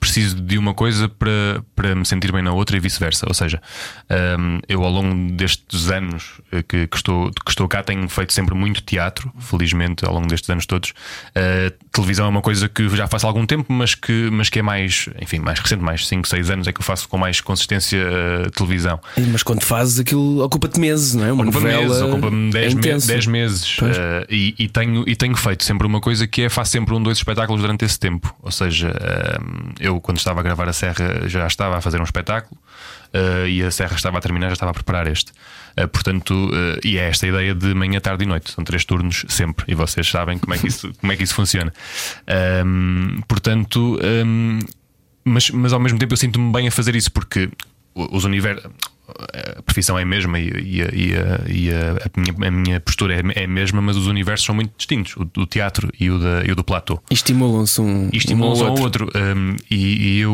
[SPEAKER 5] preciso de uma coisa para, para me sentir bem na outra e vice-versa. Ou seja, um, eu ao longo destes anos eh, que, que, estou, que estou cá tenho feito sempre muito teatro, felizmente, ao longo destes anos todos. Uh, televisão é uma coisa que já faço há algum tempo, mas que, mas que é mais, enfim, mais recente, mais 5, 6 anos é que eu faço com mais consistência uh, televisão.
[SPEAKER 2] Mas quando fazes aquilo, ocupa-te meses, não é? Uma ocupa novela meses,
[SPEAKER 5] ocupa-me 10
[SPEAKER 2] é
[SPEAKER 5] me dez meses. Uh, e, e, tenho, e tenho feito sempre uma coisa que é faço sempre um, dois espetáculos durante esse tempo. Ou seja, eu eu, quando estava a gravar a Serra, já estava a fazer um espetáculo uh, e a Serra estava a terminar, já estava a preparar este. Uh, portanto, uh, e é esta ideia de manhã, tarde e noite. São três turnos sempre. E vocês sabem como é que isso, como é que isso funciona. Um, portanto, um, mas, mas ao mesmo tempo eu sinto-me bem a fazer isso porque os universos a profissão é a mesma e, e, e, e a, a, minha, a, minha, postura é, é, a mesma, mas os universos são muito distintos, o do teatro e o, da, e o do platô.
[SPEAKER 2] E estimulam-se um,
[SPEAKER 5] estimulam-se um ao outro. outro. Um, e, eu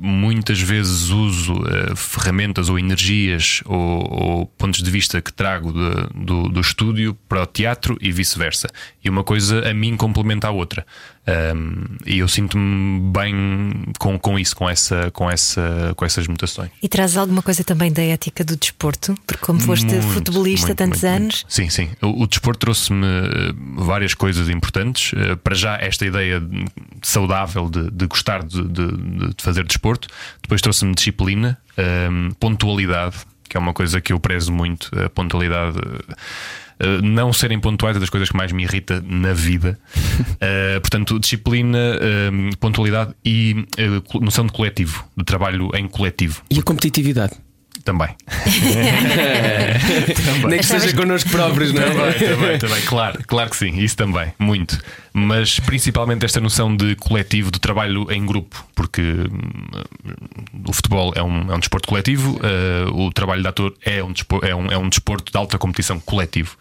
[SPEAKER 5] muitas vezes uso uh, ferramentas ou energias ou, ou, pontos de vista que trago de, do, do estúdio para o teatro e vice-versa. E uma coisa a mim complementa a outra. Um, e eu sinto-me bem com, com isso, com, essa, com, essa, com essas mutações.
[SPEAKER 4] E traz alguma coisa também da ética do desporto? Porque, como foste muito, futebolista muito, tantos muito, anos.
[SPEAKER 5] Sim, sim. O, o desporto trouxe-me eh, várias coisas importantes. Uh, para já, esta ideia saudável de, de gostar de, de, de, fazer desporto. Depois trouxe-me disciplina, um, pontualidade, que é uma coisa que eu prezo muito. A pontualidade. Uh, eh, não serem pontuais é das coisas que mais me irrita na vida. uh, portanto, disciplina, uh, pontualidade e noção de coletivo, de trabalho em coletivo.
[SPEAKER 2] E a competitividade?
[SPEAKER 5] Também.
[SPEAKER 2] também. Nem que seja connosco próprios, não é?
[SPEAKER 5] Também, também, também, claro, claro que sim, isso também, muito. Mas principalmente esta noção de coletivo, de trabalho em grupo, porque hum, o futebol é um, é um desporto coletivo, uh, o trabalho de ator é um, desporto, é, um, é um desporto de alta competição coletivo.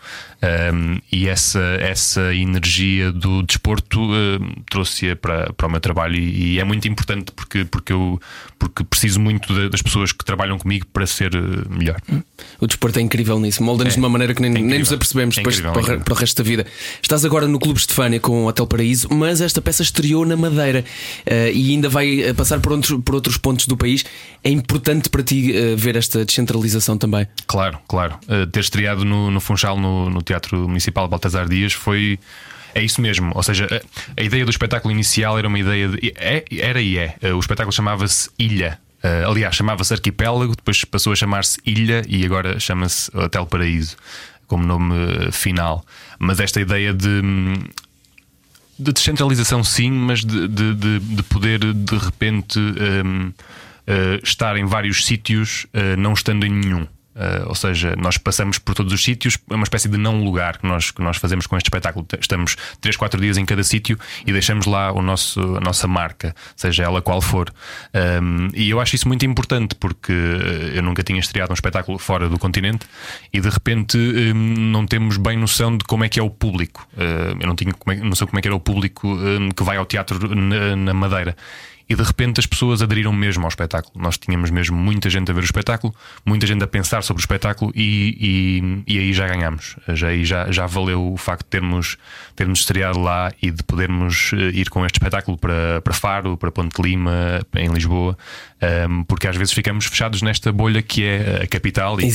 [SPEAKER 5] Um, e essa, essa energia do desporto uh, trouxe-a para, para o meu trabalho e, e, é muito importante porque, porque eu porque preciso muito de, das pessoas que trabalham comigo para ser uh, melhor.
[SPEAKER 2] O desporto é incrível nisso, molda-nos é, de uma maneira que nem, é nem nos apercebemos é depois incrível, para, o, para, o resto da vida. Estás agora no Clube Estefânia com o Hotel Paraíso, mas esta peça estreou na Madeira uh, e ainda vai passar por outros, por outros pontos do país. É importante para ti ver esta descentralização também?
[SPEAKER 5] Claro, claro. ter estreado no, no Funchal, no, no Teatro Municipal Baltasar Dias foi. É isso mesmo, ou seja, a, a ideia do espetáculo inicial era uma ideia de. É, era e é. O espetáculo chamava-se Ilha. Uh, aliás, chamava-se Arquipélago, depois passou a chamar-se Ilha e agora chama-se Hotel Paraíso, como nome uh, final. Mas esta ideia de. de descentralização, sim, mas de, de, de, de poder de repente um, uh, eh, estar em vários sítios, não estando em nenhum. Uh, ou seja, nós passamos por todos os sítios, é uma espécie de não lugar que nós, que nós fazemos com este espetáculo. Estamos 3, 4 dias em cada sítio e deixamos lá o nosso, a nossa marca, seja ela qual for. Um, e eu acho isso muito importante porque eu nunca tinha estreado um espetáculo fora do continente e de repente um, não temos bem noção de como é que é o público. Uh, eu não tinha não sei como é que era o público um, que vai ao teatro na, na Madeira. E de repente as pessoas aderiram mesmo ao espetáculo. Nós tínhamos mesmo muita gente a ver o espetáculo, muita gente a pensar sobre o espetáculo e, e, e aí já ganhamos. Já, aí já, já valeu o facto de termos, termos estreado lá e de podermos eh, ir com este espetáculo para, para Faro, para Ponte Lima, em Lisboa, um, porque às vezes ficamos fechados nesta bolha que é a capital e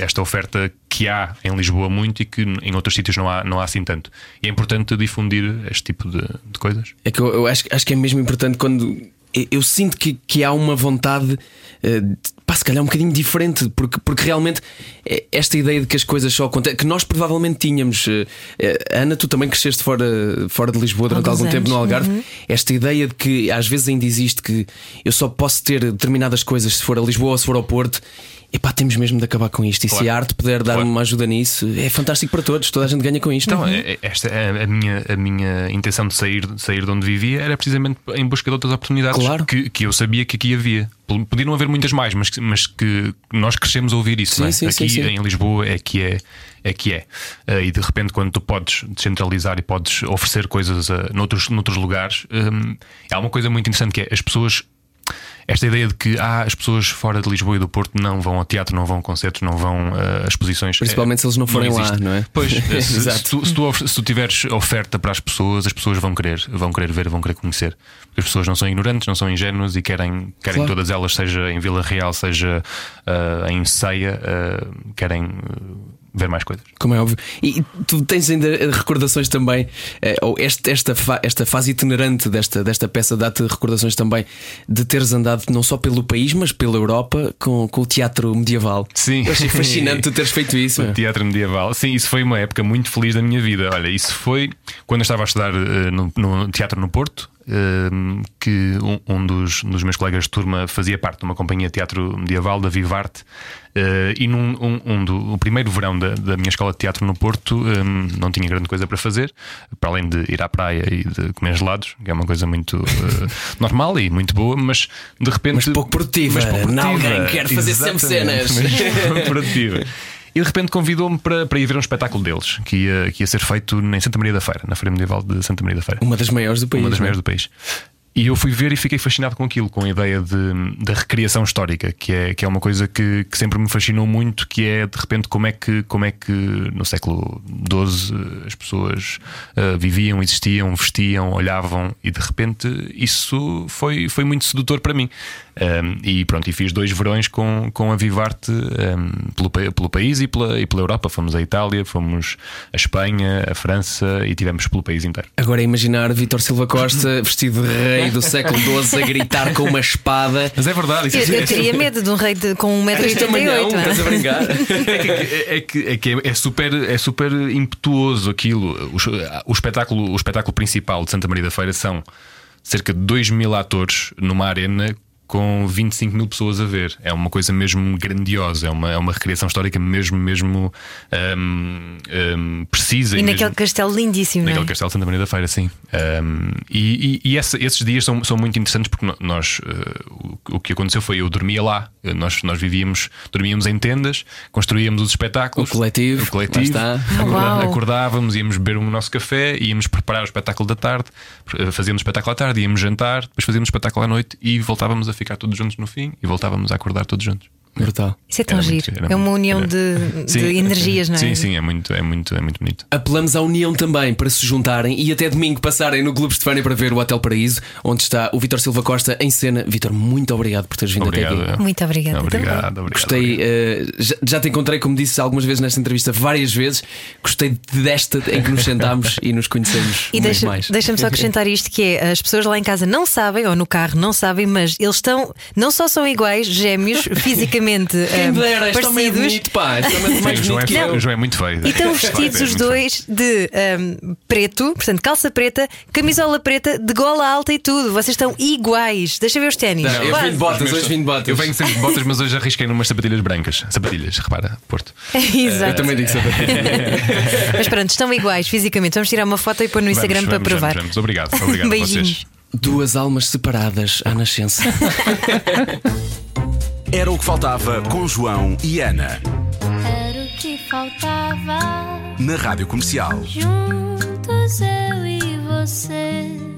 [SPEAKER 5] esta oferta que há em Lisboa muito e que em outros sítios não há, não há assim tanto. E é importante difundir este tipo de, de coisas.
[SPEAKER 2] É que eu, eu acho, acho que é mesmo importante quando. Eu- sinto que, que há uma vontade, eh, pá, se calhar um bocadinho diferente, porque, porque realmente eh, esta ideia de que as coisas só acontecem, que nós provavelmente tínhamos, eh, Ana, tu também cresceste fora, fora de Lisboa durante
[SPEAKER 4] Alguns
[SPEAKER 2] algum tempo no
[SPEAKER 4] anos,
[SPEAKER 2] Algarve,
[SPEAKER 4] uhum.
[SPEAKER 2] esta ideia de que às vezes ainda existe que eu só posso ter determinadas coisas se for a Lisboa ou se for ao Porto. Epá, temos mesmo de acabar com isto. E se
[SPEAKER 5] Claro.
[SPEAKER 2] a arte puder dar
[SPEAKER 5] Claro.
[SPEAKER 2] uma ajuda nisso, é fantástico para todos. Toda a gente ganha com isto.
[SPEAKER 5] Então, é- é- esta é a minha, a minha intenção de sair, de sair de onde vivia era precisamente em busca de outras oportunidades
[SPEAKER 2] Claro.
[SPEAKER 5] que, que eu sabia que aqui havia. Podiam haver muitas mais, mas, que- mas que nós crescemos a ouvir isso.
[SPEAKER 2] Sim,
[SPEAKER 5] é?
[SPEAKER 2] sim,
[SPEAKER 5] aqui
[SPEAKER 2] sim,
[SPEAKER 5] em Lisboa é que é. É que é. Eh, e de repente, quando tu podes descentralizar e podes oferecer coisas uh, noutros, noutros lugares, hum, há uma coisa muito interessante que é as pessoas esta ideia de que ah, as pessoas fora de Lisboa e do Porto não vão ao teatro, não vão a concertos, não vão uh, a exposições.
[SPEAKER 2] Principalmente
[SPEAKER 5] É,
[SPEAKER 2] se eles não forem lá,
[SPEAKER 5] existe.
[SPEAKER 2] não é?
[SPEAKER 5] Pois, se, se,
[SPEAKER 2] Exato.
[SPEAKER 5] tu, se, tu, se tu tiveres oferta para as pessoas, as pessoas vão querer, vão querer ver, vão querer conhecer. Porque as pessoas não são ignorantes, não são ingênuas e querem, querem
[SPEAKER 2] Claro.
[SPEAKER 5] todas elas, seja em Vila Real, seja ah, em Ceia, ah, querem ah, ver mais coisas.
[SPEAKER 2] Como é óbvio. E tu tens ainda recordações também, eh, ou este- esta, fa- esta fase itinerante desta, desta peça dá-te recordações também de teres andado não só pelo país, mas pela Europa com, com o teatro medieval.
[SPEAKER 5] Sim.
[SPEAKER 2] Eu achei fascinante tu teres feito isso.
[SPEAKER 5] O teatro medieval. Sim, isso foi uma época muito feliz da minha vida. Olha, isso foi quando eu estava a estudar eh, no, no teatro no Porto. Eh, que um, um dos, dos meus colegas de turma fazia parte de uma companhia de teatro medieval da Vivarte eh, e num um, um do, o primeiro verão da, da minha escola de teatro no Porto eh, não tinha grande coisa para fazer para além de ir à praia e de comer gelados que é uma coisa muito eh, normal e muito boa mas de repente
[SPEAKER 2] Mas pouco produtiva. Alguém quer fazer sempre cenas.
[SPEAKER 5] Mas pouco produtiva. E de repente convidou-me para, para ir ver um espetáculo deles, que ia, que ia ser feito em Santa Maria da Feira, na Feira Medieval de Santa Maria da Feira.
[SPEAKER 2] Uma das maiores do país.
[SPEAKER 5] Uma das
[SPEAKER 2] é?
[SPEAKER 5] maiores do país. E eu fui ver e fiquei fascinado com aquilo, com a ideia de, da recriação histórica, que é, que é uma coisa que, que sempre me fascinou muito, que é de repente como é que, como é que no século XII as pessoas ah, viviam, existiam, vestiam, olhavam e de repente isso foi, foi muito sedutor para mim. Um, e pronto, e fiz dois verões com, com a Vivarte um, pelo, pa- pelo país e pela, e pela Europa. Fomos à Itália, fomos à Espanha, à França e tivemos pelo país inteiro.
[SPEAKER 2] Agora é imaginar Vítor Silva Costa vestido de rei do século XII a gritar com uma espada.
[SPEAKER 5] Mas é verdade, isso
[SPEAKER 4] Eu, eu teria medo de um rei de- com
[SPEAKER 2] Esta manhã,
[SPEAKER 4] 1,88m.
[SPEAKER 2] estás a brincar?
[SPEAKER 5] É que, é, que, é, que é, super, é super impetuoso aquilo. O, o espetáculo, o espetáculo principal de Santa Maria da Feira são cerca de 2 mil atores numa arena com 25 mil pessoas a ver. É uma coisa mesmo grandiosa, é uma, é uma recriação histórica mesmo, mesmo hum, hum, precisa.
[SPEAKER 4] E
[SPEAKER 5] mesmo-
[SPEAKER 4] naquele castelo lindíssimo, não
[SPEAKER 5] Naquele
[SPEAKER 4] é?
[SPEAKER 5] Castelo de Santa Maria da Feira, sim. Um, e e- e essa- esses dias são, são muito interessantes porque nós uh, o, o que aconteceu foi eu dormia lá, Uh, nós, nós vivíamos, dormíamos em tendas, construíamos os espetáculos,
[SPEAKER 2] O coletivo,
[SPEAKER 5] o coletivo acorda-
[SPEAKER 4] uau.
[SPEAKER 5] acordávamos, íamos beber o nosso café, íamos preparar o espetáculo da tarde, uh, fazíamos o espetáculo à tarde, íamos jantar, depois fazíamos o espetáculo à noite e voltávamos a ficar todos juntos no fim e voltávamos a acordar todos juntos.
[SPEAKER 2] Brutal.
[SPEAKER 4] Isso é tão
[SPEAKER 5] Era muito-
[SPEAKER 4] giro.
[SPEAKER 5] era
[SPEAKER 4] é uma
[SPEAKER 5] muito-
[SPEAKER 4] união
[SPEAKER 5] era-
[SPEAKER 4] de, de
[SPEAKER 5] Sim,
[SPEAKER 4] energias, não é?
[SPEAKER 5] Sim, sim, é muito, é muito, é muito bonito.
[SPEAKER 2] Apelamos à união também para se juntarem e até domingo passarem no Clube Estefânia para ver o Hotel Paraíso, onde está o Vítor Silva Costa em cena. Vítor, muito obrigado por teres vindo até
[SPEAKER 5] Obrigado.
[SPEAKER 2] aqui.
[SPEAKER 4] Muito obrigada.
[SPEAKER 5] Obrigado,
[SPEAKER 4] também.
[SPEAKER 5] obrigado.
[SPEAKER 2] Gostei, eh, já, já te encontrei, como disse algumas vezes nesta entrevista, várias vezes. Gostei desta em que nos sentámos e nos conhecemos
[SPEAKER 4] E
[SPEAKER 2] muito
[SPEAKER 4] deixa-
[SPEAKER 2] mais.
[SPEAKER 4] deixa-me só acrescentar isto: que é as pessoas lá em casa não sabem, ou no carro não sabem, mas eles estão, não só são iguais, gêmeos, fisicamente
[SPEAKER 2] Quem
[SPEAKER 4] eh,
[SPEAKER 2] dera, este é
[SPEAKER 4] parecidos.
[SPEAKER 2] bonito, pá. Este é mais
[SPEAKER 5] Sim, o João, é,
[SPEAKER 2] bonito que
[SPEAKER 5] feio,
[SPEAKER 2] eu.
[SPEAKER 5] o João é muito feio.
[SPEAKER 4] E estão vestidos
[SPEAKER 5] É
[SPEAKER 4] os dois de ahm, preto, portanto, calça preta, camisola preta, de gola alta e tudo. Vocês estão iguais. Deixa ver os ténis.
[SPEAKER 2] Não, eu vim de botas, hoje vim de botas.
[SPEAKER 5] Eu venho sempre de botas, mas hoje arrisquei numas sapatilhas brancas. Sapatilhas, repara, Porto.
[SPEAKER 4] Exato.
[SPEAKER 2] Eu também digo sapatilha.
[SPEAKER 4] Mas pronto, estão iguais fisicamente. Vamos tirar uma foto e pôr no Instagram
[SPEAKER 5] Vamos,
[SPEAKER 4] para
[SPEAKER 5] vamos,
[SPEAKER 4] provar.
[SPEAKER 5] vamos, vamos. Obrigado, obrigado a
[SPEAKER 4] Beijinhos.
[SPEAKER 5] vocês.
[SPEAKER 2] Duas almas separadas à nascença.
[SPEAKER 6] Era o que faltava com João e Ana.
[SPEAKER 1] Era o que faltava.
[SPEAKER 6] Na Rádio Comercial.
[SPEAKER 1] Juntos eu e você.